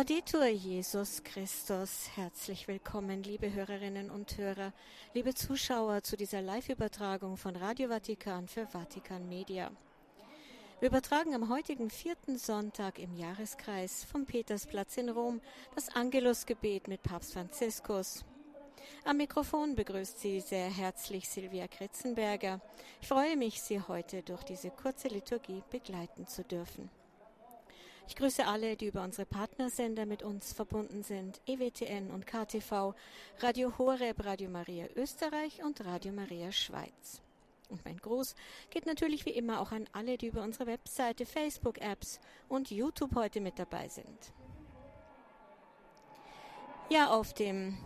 Laudetur Jesus Christus. Herzlich willkommen, liebe Hörerinnen und Hörer, liebe Zuschauer zu dieser Live-Übertragung von Radio Vatikan für Vatikan Media. Wir übertragen am heutigen vierten Sonntag im Jahreskreis vom Petersplatz in Rom das Angelusgebet mit Papst Franziskus. Am Mikrofon begrüßt Sie sehr herzlich Silvia Kritzenberger. Ich freue mich, Sie heute durch diese kurze Liturgie begleiten zu dürfen. Ich grüße alle, die über unsere Partnersender mit uns verbunden sind, EWTN und KTV, Radio Horeb, Radio Maria Österreich und Radio Maria Schweiz. Und mein Gruß geht natürlich wie immer auch an alle, die über unsere Webseite, Facebook-Apps und YouTube heute mit dabei sind. Ja, auf dem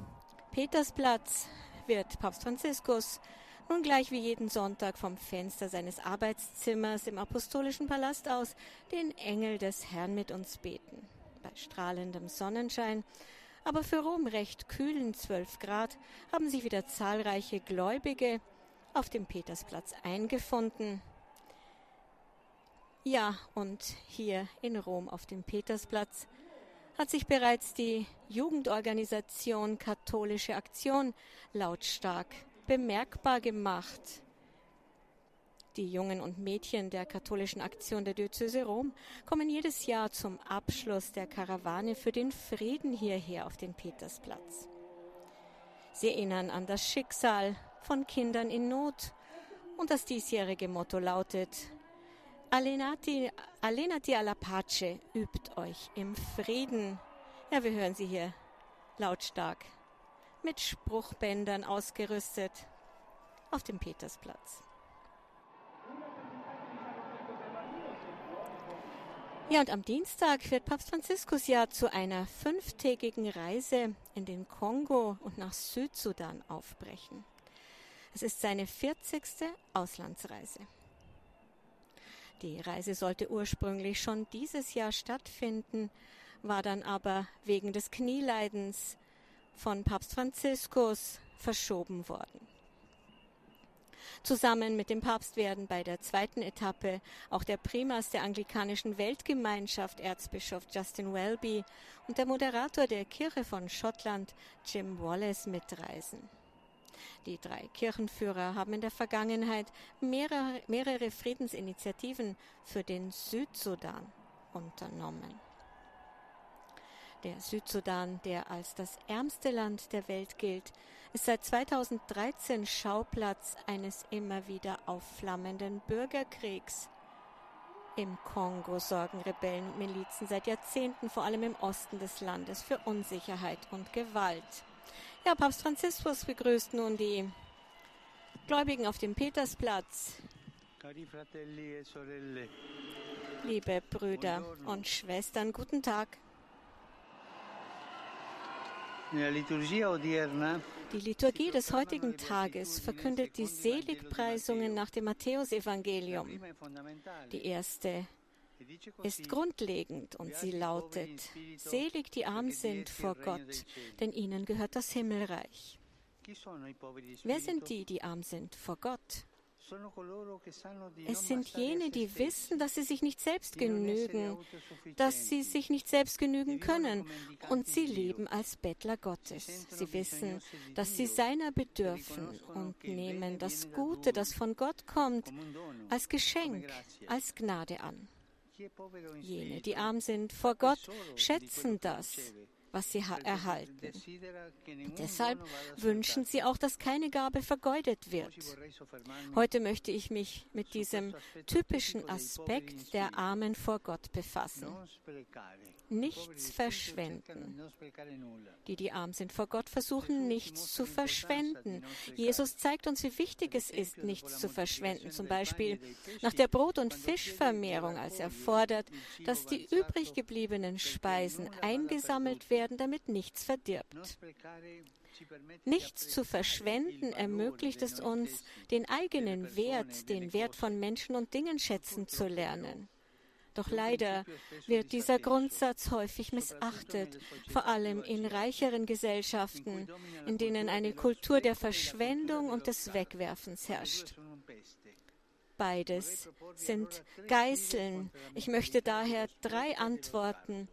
Petersplatz wird Papst Franziskus nun gleich wie jeden Sonntag vom Fenster seines Arbeitszimmers im apostolischen Palast aus den Engel des Herrn mit uns beten. Bei strahlendem Sonnenschein, aber für Rom recht kühlen zwölf Grad haben sich wieder zahlreiche Gläubige auf dem Petersplatz eingefunden. Ja, und hier in Rom auf dem Petersplatz hat sich bereits die Jugendorganisation Katholische Aktion lautstark bemerkbar gemacht. Die Jungen und Mädchen der katholischen Aktion der Diözese Rom kommen jedes Jahr zum Abschluss der Karawane für den Frieden hierher auf den Petersplatz. Sie erinnern an das Schicksal von Kindern in Not und das diesjährige Motto lautet Allenati, allenati alla pace, übt euch im Frieden. Ja, wir hören sie hier lautstark mit Spruchbändern ausgerüstet auf dem Petersplatz. Ja, und am Dienstag wird Papst Franziskus ja zu einer fünftägigen Reise in den Kongo und nach Südsudan aufbrechen. Es ist seine 40. Auslandsreise. Die Reise sollte ursprünglich schon dieses Jahr stattfinden, war dann aber wegen des Knieleidens von Papst Franziskus verschoben worden. Zusammen mit dem Papst werden bei der zweiten Etappe auch der Primas der anglikanischen Weltgemeinschaft, Erzbischof Justin Welby, und der Moderator der Kirche von Schottland, Jim Wallace, mitreisen. Die drei Kirchenführer haben in der Vergangenheit mehrere, mehrere Friedensinitiativen für den Südsudan unternommen. Der Südsudan, der als das ärmste Land der Welt gilt, ist seit 2013 Schauplatz eines immer wieder aufflammenden Bürgerkriegs. Im Kongo sorgen Rebellen und Milizen seit Jahrzehnten vor allem im Osten des Landes für Unsicherheit und Gewalt. Ja, Papst Franziskus begrüßt nun die Gläubigen auf dem Petersplatz. Liebe Brüder und Schwestern, guten Tag. Die Liturgie des heutigen Tages verkündet die Seligpreisungen nach dem Matthäusevangelium. Die erste ist grundlegend und sie lautet, Selig die arm sind vor Gott, denn ihnen gehört das Himmelreich. Wer sind die, die arm sind vor Gott? Es sind jene, die wissen, dass sie sich nicht selbst genügen, dass sie sich nicht selbst genügen können. und sie leben als Bettler Gottes. Sie wissen, dass sie seiner bedürfen und nehmen das Gute, das von Gott kommt, als Geschenk, als Gnade an. Jene, die arm sind vor Gott, schätzen das was sie erhalten. Deshalb wünschen sie auch, dass keine Gabe vergeudet wird. Heute möchte ich mich mit diesem typischen Aspekt der Armen vor Gott befassen. Nichts verschwenden. Die, die arm sind vor Gott, versuchen nichts zu verschwenden. Jesus zeigt uns, wie wichtig es ist, nichts zu verschwenden. Zum Beispiel nach der Brot- und Fischvermehrung, als er fordert, dass die übrig gebliebenen Speisen eingesammelt werden werden, damit nichts verdirbt. Nichts zu verschwenden ermöglicht es uns, den eigenen Wert, den Wert von Menschen und Dingen schätzen zu lernen. Doch leider wird dieser Grundsatz häufig missachtet, vor allem in reicheren Gesellschaften, in denen eine Kultur der Verschwendung und des Wegwerfens herrscht. Beides sind Geißeln. Ich möchte daher drei Antworten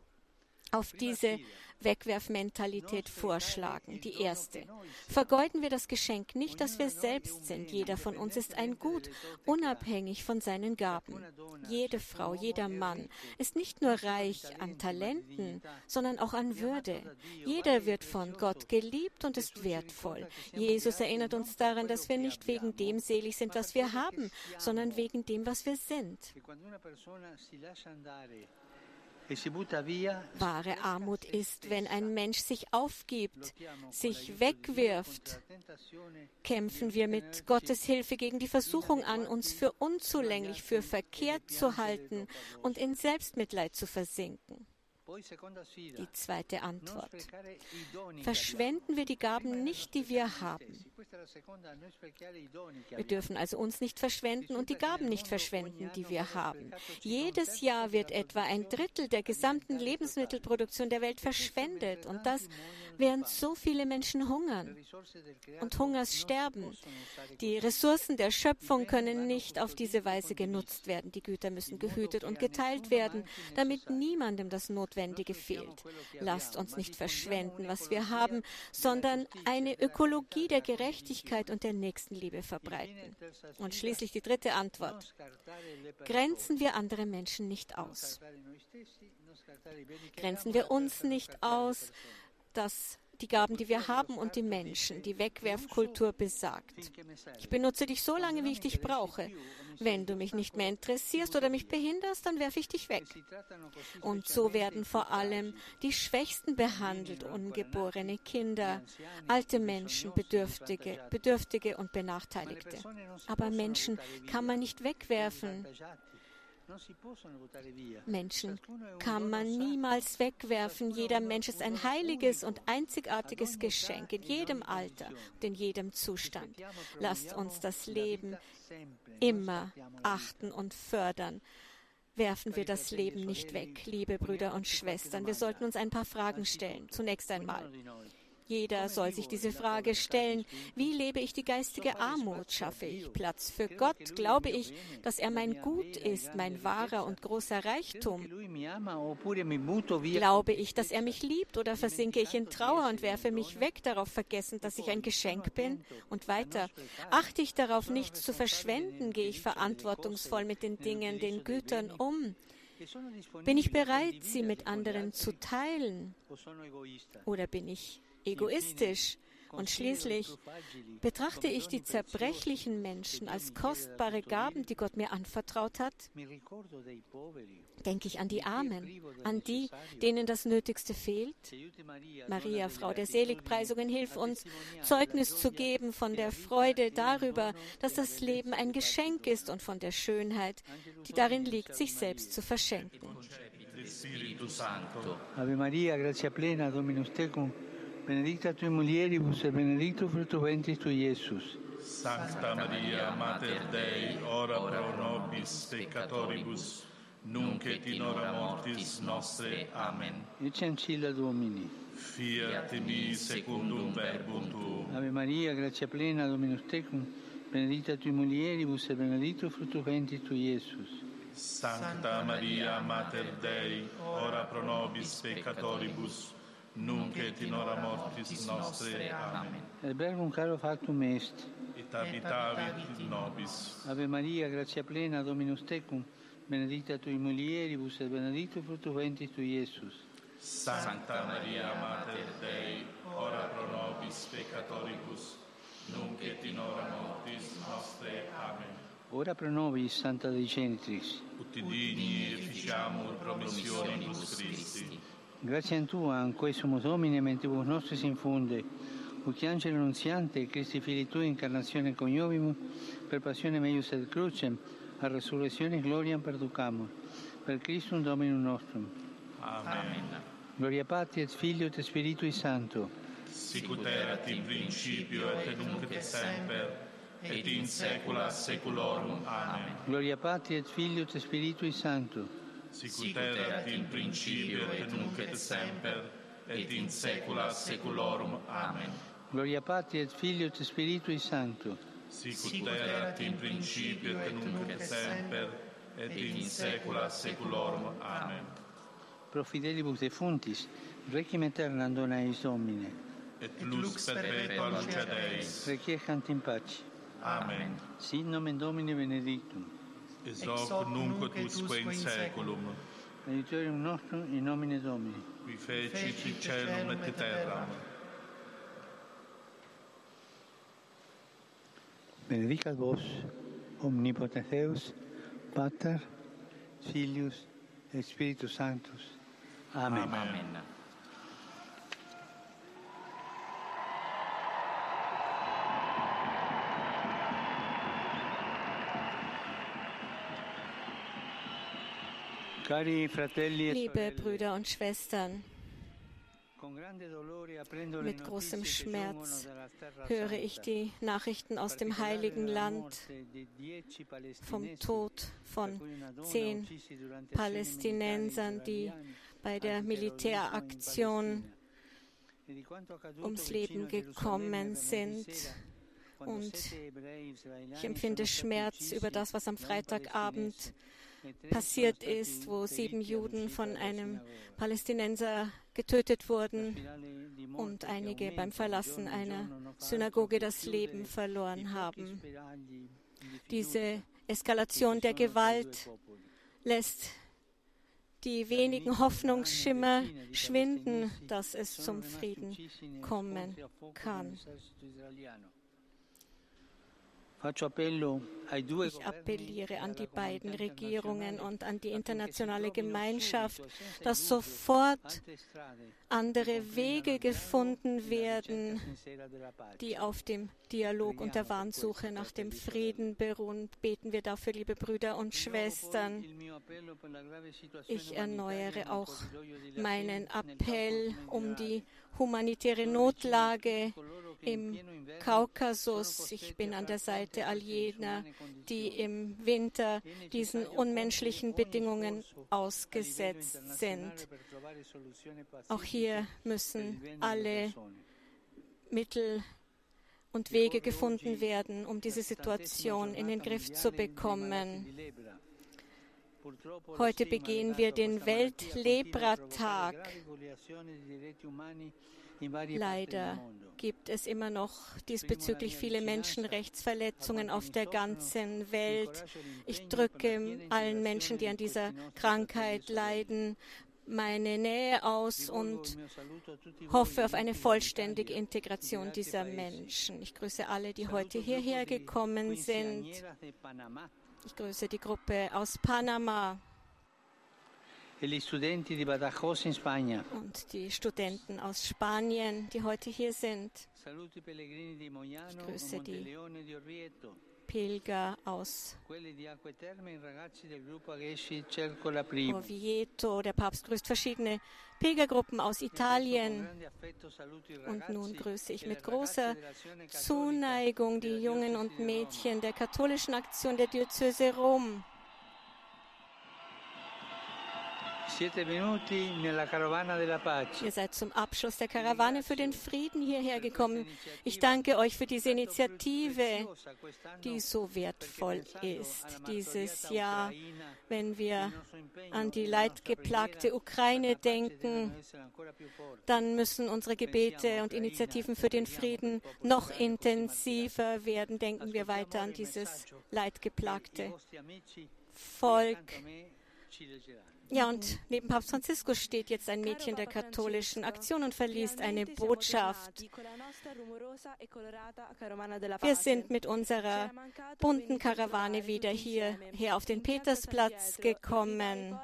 auf diese Wegwerfmentalität vorschlagen. Die erste. Vergeuden wir das Geschenk nicht, dass wir selbst sind. Jeder von uns ist ein Gut, unabhängig von seinen Gaben. Jede Frau, jeder Mann ist nicht nur reich an Talenten, sondern auch an Würde. Jeder wird von Gott geliebt und ist wertvoll. Jesus erinnert uns daran, dass wir nicht wegen dem selig sind, was wir haben, sondern wegen dem, was wir sind. Wahre Armut ist, wenn ein Mensch sich aufgibt, sich wegwirft. Kämpfen wir mit Gottes Hilfe gegen die Versuchung an, uns für unzulänglich, für verkehrt zu halten und in Selbstmitleid zu versinken. Die zweite Antwort. Verschwenden wir die Gaben nicht, die wir haben. Wir dürfen also uns nicht verschwenden und die Gaben nicht verschwenden, die wir haben. Jedes Jahr wird etwa ein Drittel der gesamten Lebensmittelproduktion der Welt verschwendet und das während so viele Menschen hungern und Hungers sterben. Die Ressourcen der Schöpfung können nicht auf diese Weise genutzt werden. Die Güter müssen gehütet und geteilt werden, damit niemandem das Notwendige fehlt. Lasst uns nicht verschwenden, was wir haben, sondern eine Ökologie der Gerechtigkeit und der Nächstenliebe verbreiten. Und schließlich die dritte Antwort. Grenzen wir andere Menschen nicht aus. Grenzen wir uns nicht aus, dass die Gaben, die wir haben und die Menschen, die Wegwerfkultur besagt. Ich benutze dich so lange, wie ich dich brauche. Wenn du mich nicht mehr interessierst oder mich behinderst, dann werfe ich dich weg. Und so werden vor allem die Schwächsten behandelt, ungeborene Kinder, alte Menschen, Bedürftige, Bedürftige und Benachteiligte. Aber Menschen kann man nicht wegwerfen. Menschen kann man niemals wegwerfen. Jeder Mensch ist ein heiliges und einzigartiges Geschenk in jedem Alter und in jedem Zustand. Lasst uns das Leben immer achten und fördern. Werfen wir das Leben nicht weg, liebe Brüder und Schwestern. Wir sollten uns ein paar Fragen stellen. Zunächst einmal. Jeder soll sich diese Frage stellen, wie lebe ich die geistige Armut? Schaffe ich Platz für Gott? Glaube ich, dass er mein Gut ist, mein wahrer und großer Reichtum? Glaube ich, dass er mich liebt oder versinke ich in Trauer und werfe mich weg, darauf vergessend, dass ich ein Geschenk bin? Und weiter, achte ich darauf, nichts zu verschwenden? Gehe ich verantwortungsvoll mit den Dingen, den Gütern um? Bin ich bereit, sie mit anderen zu teilen? Oder bin ich egoistisch. Und schließlich betrachte ich die zerbrechlichen Menschen als kostbare Gaben, die Gott mir anvertraut hat. Denke ich an die Armen, an die, denen das Nötigste fehlt. Maria, Frau der Seligpreisungen, hilf uns, Zeugnis zu geben von der Freude darüber, dass das Leben ein Geschenk ist und von der Schönheit, die darin liegt, sich selbst zu verschenken. Ave Maria, gratia plena, Dominus tecum, benedicta tui mulieribus e benedictus fructus ventris tui, Iesus. Sancta Maria, Mater Dei, ora pro nobis peccatoribus, nunc et in hora mortis nostre. Amen. Ecce ancilla Domini. Fiat mi secundum verbum tuum. Ave Maria, gratia plena, Dominus tecum, benedicta tui mulieribus e benedictus fructus ventris tui, Iesus. Sancta Maria, Mater Dei, ora pro nobis peccatoribus, nunc et in hora mortis nostre. Amen. Albergum caro factum est. Et habitavit in nobis. Ave Maria, gratia plena, Dominus tecum, benedicta tui mulieribus et benedictus fructus ventris tui, Iesus. Sancta Maria, Mater Dei, ora pro nobis peccatoribus, nunc et in hora mortis nostre. Amen. Ora pro nobis, Santa Dei Genitrix. Ut digni efficiamur promissionibus Christi. Grazie a Tua, anque sumus Domine, mentibus nostris infunde, ut angelo annunziante, Christi Fili Tui, incarnazione coniovimus, per passione meius et crucem, a resurrezione gloriam perducamur. Per Christum Dominum nostrum. Amen. Gloria Patri et Filio et Spiritui Sancto. Sicut erat in principio et nunc et semper, et in saecula saeculorum. Amen. Gloria Patri et Filio et Spiritui Sancto. Sicut erat in principio et nunc et semper, et in saecula saeculorum. Amen. Gloria Patri et Filio et Spiritui Sancto. Sicut erat in principio et nunc et semper, et in saecula saeculorum. Amen. pro fidelibus defuntis, requiem aeternam dona eis Domine. Et lux perpetua luce Deis. Requiescant in pace. Amen. Sit nomen Domini benedictum. Ex hoc nunc et usque in saeculum, Aiutorium nostrum in nomine Domini. qui fecit celum et terram. Benedicat vos, omnipotens Deus, Pater, Filius, et Spiritus Sanctus. Amen. Amen. Liebe sorelle, Brüder und Schwestern, mit großem Schmerz höre ich die Nachrichten aus dem heiligen Land vom Tod von zehn Palästinensern, die bei der Militäraktion. E ums Leben gekommen sind. Und Ich empfinde Schmerz über das, was am Freitagabend e tre passiert ist, wo sieben Juden von einem. Palästinenser getötet wurden und einige beim Verlassen einer Synagoge das Leben verloren haben. Diese Eskalation der Gewalt lässt die wenigen Hoffnungsschimmer schwinden, dass es zum Frieden kommen kann. Faccio appello Ich appelliere an die beiden Regierungen und an die internationale Gemeinschaft, dass sofort andere Wege gefunden werden, die auf dem Dialog und der Wahnsuche nach dem Frieden beruhen. Beten wir dafür, liebe Brüder und Schwestern. Ich erneuere auch meinen Appell um die humanitäre Notlage im Kaukasus. Ich bin an der Seite all jener, die im Winter diesen unmenschlichen Bedingungen ausgesetzt sind. Auch hier müssen alle Mittel und Wege gefunden werden, um diese Situation in den Griff zu bekommen. Heute begehen wir den Weltlebra-Tag. Leider gibt es immer noch diesbezüglich viele Menschenrechtsverletzungen auf der ganzen Welt. Ich drücke allen Menschen, die an dieser Krankheit leiden, meine Nähe aus und hoffe auf eine vollständige Integration dieser Menschen. Ich grüße alle, die heute hierher gekommen sind. Ich grüße die Gruppe aus Panama und die Studenten aus Spanien, die heute hier sind. Saluto i pellegrini di Mogliano, grüße die Pilger aus. Orvieto. Der Papst grüßt verschiedene Pilgergruppen aus Italien. Und nun grüße ich mit großer Zuneigung die Jungen und Mädchen der katholischen Aktion der Diözese Rom. Ihr seid zum Abschluss der Karawane für den Frieden hierher gekommen. Ich danke euch für diese Initiative, die so wertvoll ist dieses Jahr, wenn wir an die leidgeplagte Ukraine denken. Dann müssen unsere Gebete und Initiativen für den Frieden noch intensiver werden. Denken wir weiter an dieses leidgeplagte Volk. Ja, und neben Papst Franziskus steht jetzt ein Mädchen der katholischen Aktion und verliest eine Botschaft. Wir sind mit unserer bunten Karawane wieder hierher auf den Petersplatz gekommen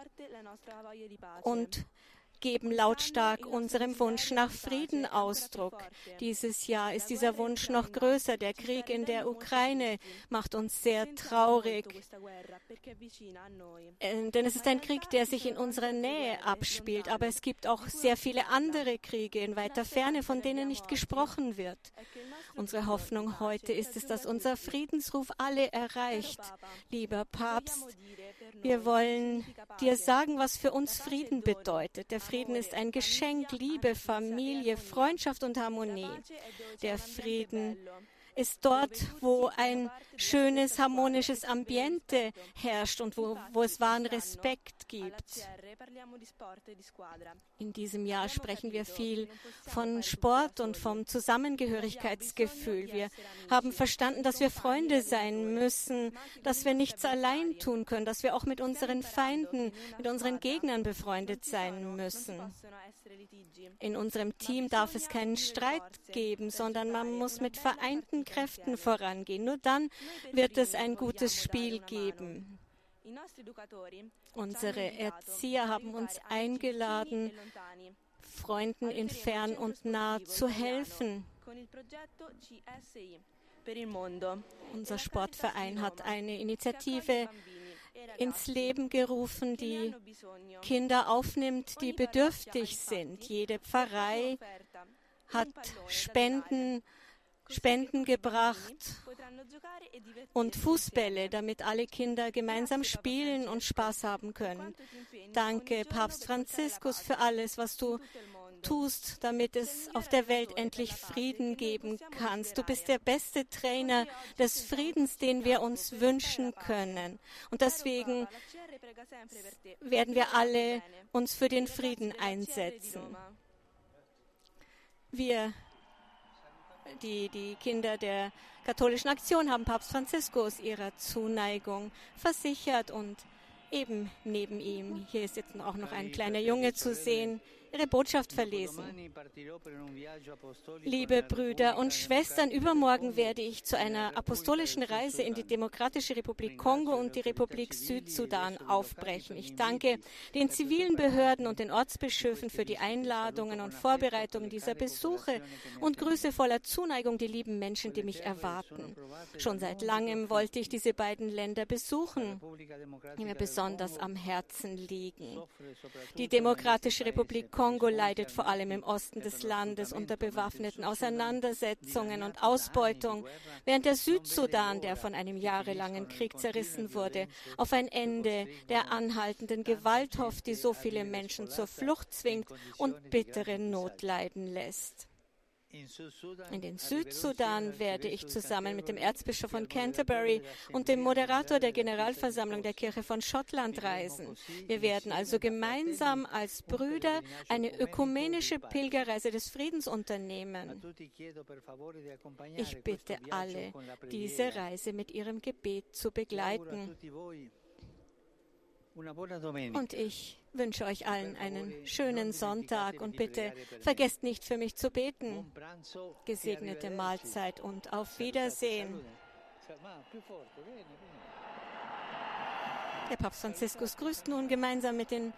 und geben lautstark unserem Wunsch nach Frieden Ausdruck. Dieses Jahr ist dieser Wunsch noch größer. Der Krieg in der Ukraine macht uns sehr traurig. Äh, Denn es ist ein Krieg, der sich in unserer Nähe abspielt. Aber es gibt auch sehr viele andere Kriege in weiter Ferne, von denen nicht gesprochen wird. Unsere Hoffnung heute ist es, dass unser Friedensruf alle erreicht. Lieber Papst, wir wollen dir sagen, was für uns Frieden bedeutet. Der Frieden ist ein Geschenk, Liebe, Familie, Freundschaft und Harmonie. Der Frieden ist dort, wo ein schönes, harmonisches Ambiente herrscht und wo, wo es wahren Respekt gibt. In diesem Jahr sprechen wir viel von Sport und vom Zusammengehörigkeitsgefühl. Wir haben verstanden, dass wir Freunde sein müssen, dass wir nichts allein tun können, dass wir auch mit unseren Feinden, mit unseren Gegnern befreundet sein müssen. In unserem Team darf es keinen Streit geben, sondern man muss mit vereinten Kräften vorangehen. Nur dann wird es ein gutes Spiel geben. Unsere Erzieher haben uns eingeladen, Freunden in fern und nah zu helfen. Unser Sportverein hat eine Initiative ins Leben gerufen, die Kinder aufnimmt, die bedürftig sind. Jede Pfarrei hat Spenden, Spenden gebracht und Fußbälle, damit alle Kinder gemeinsam spielen und Spaß haben können. Danke, Papst Franziskus, für alles, was du tust, damit es auf der Welt endlich Frieden geben kann. Du bist der beste Trainer des Friedens, den wir uns wünschen können. Und deswegen werden wir alle uns für den Frieden einsetzen. Wir, die, die Kinder der katholischen Aktion, haben Papst Franziskus ihrer Zuneigung versichert und eben neben ihm, hier ist jetzt auch noch ein kleiner Junge zu sehen, ihre Botschaft verlesen. Liebe Brüder und Schwestern, übermorgen werde ich zu einer apostolischen Reise in die Demokratische Republik Kongo und die Republik Südsudan aufbrechen. Ich danke den zivilen Behörden und den Ortsbischöfen für die Einladungen und Vorbereitungen dieser Besuche und grüße voller Zuneigung die lieben Menschen, die mich erwarten. Schon seit langem wollte ich diese beiden Länder besuchen, die mir besonders am Herzen liegen. Die Demokratische Republik Kongo leidet vor allem im Osten des Landes unter bewaffneten Auseinandersetzungen und Ausbeutung, während der Südsudan, der von einem jahrelangen Krieg zerrissen wurde, auf ein Ende der anhaltenden Gewalt hofft, die so viele Menschen zur Flucht zwingt und bittere Not leiden lässt. In den Südsudan werde ich zusammen mit dem Erzbischof von Canterbury und dem Moderator der Generalversammlung der Kirche von Schottland reisen. Wir werden also gemeinsam als Brüder eine ökumenische Pilgerreise des Friedens unternehmen. Ich bitte alle, diese Reise mit ihrem Gebet zu begleiten. Und ich wünsche euch allen einen schönen Sonntag und bitte vergesst nicht für mich zu beten. Gesegnete Mahlzeit und auf Wiedersehen. Der Papst Franziskus grüßt nun gemeinsam mit den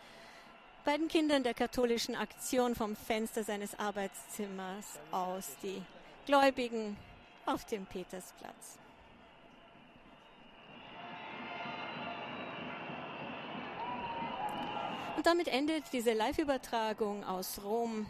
beiden Kindern der katholischen Aktion vom Fenster seines Arbeitszimmers aus die Gläubigen auf dem Petersplatz. Und damit endet diese Live-Übertragung aus Rom.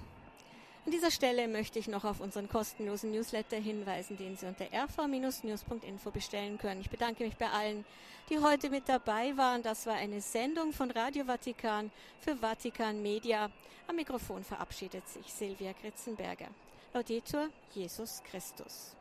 An dieser Stelle möchte ich noch auf unseren kostenlosen Newsletter hinweisen, den Sie unter rv-news.info bestellen können. Ich bedanke mich bei allen, die heute mit dabei waren. Das war eine Sendung von Radio Vatikan für Vatikan Media. Am Mikrofon verabschiedet sich Silvia Kritzenberger. Laudetur Jesus Christus.